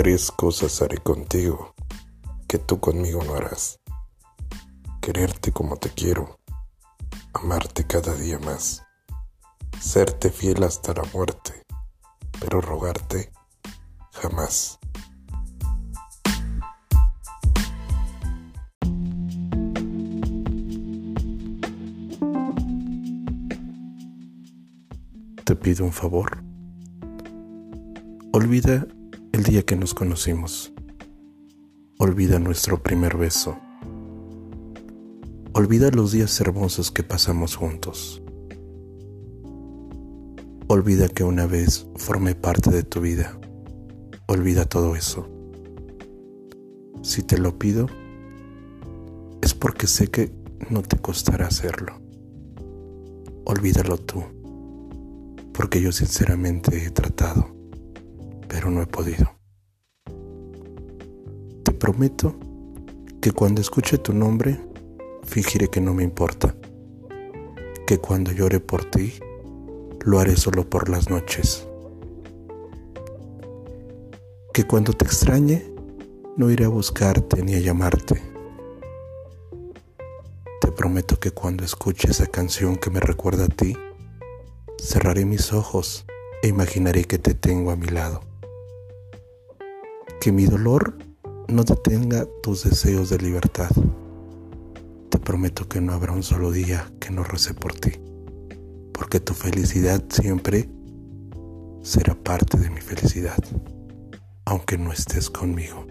Tres cosas haré contigo que tú conmigo no harás. Quererte como te quiero, amarte cada día más, serte fiel hasta la muerte, pero rogarte jamás. Te pido un favor. Olvida el día que nos conocimos. Olvida nuestro primer beso. Olvida los días hermosos que pasamos juntos. Olvida que una vez formé parte de tu vida. Olvida todo eso. Si te lo pido, es porque sé que no te costará hacerlo. Olvídalo tú, porque yo sinceramente he tratado pero no he podido. Te prometo que cuando escuche tu nombre, fingiré que no me importa, que cuando llore por ti, lo haré solo por las noches, que cuando te extrañe, no iré a buscarte ni a llamarte. Te prometo que cuando escuche esa canción que me recuerda a ti, cerraré mis ojos e imaginaré que te tengo a mi lado que mi dolor no detenga tus deseos de libertad. Te prometo que no habrá un solo día que no recé por ti, porque tu felicidad siempre será parte de mi felicidad, aunque no estés conmigo.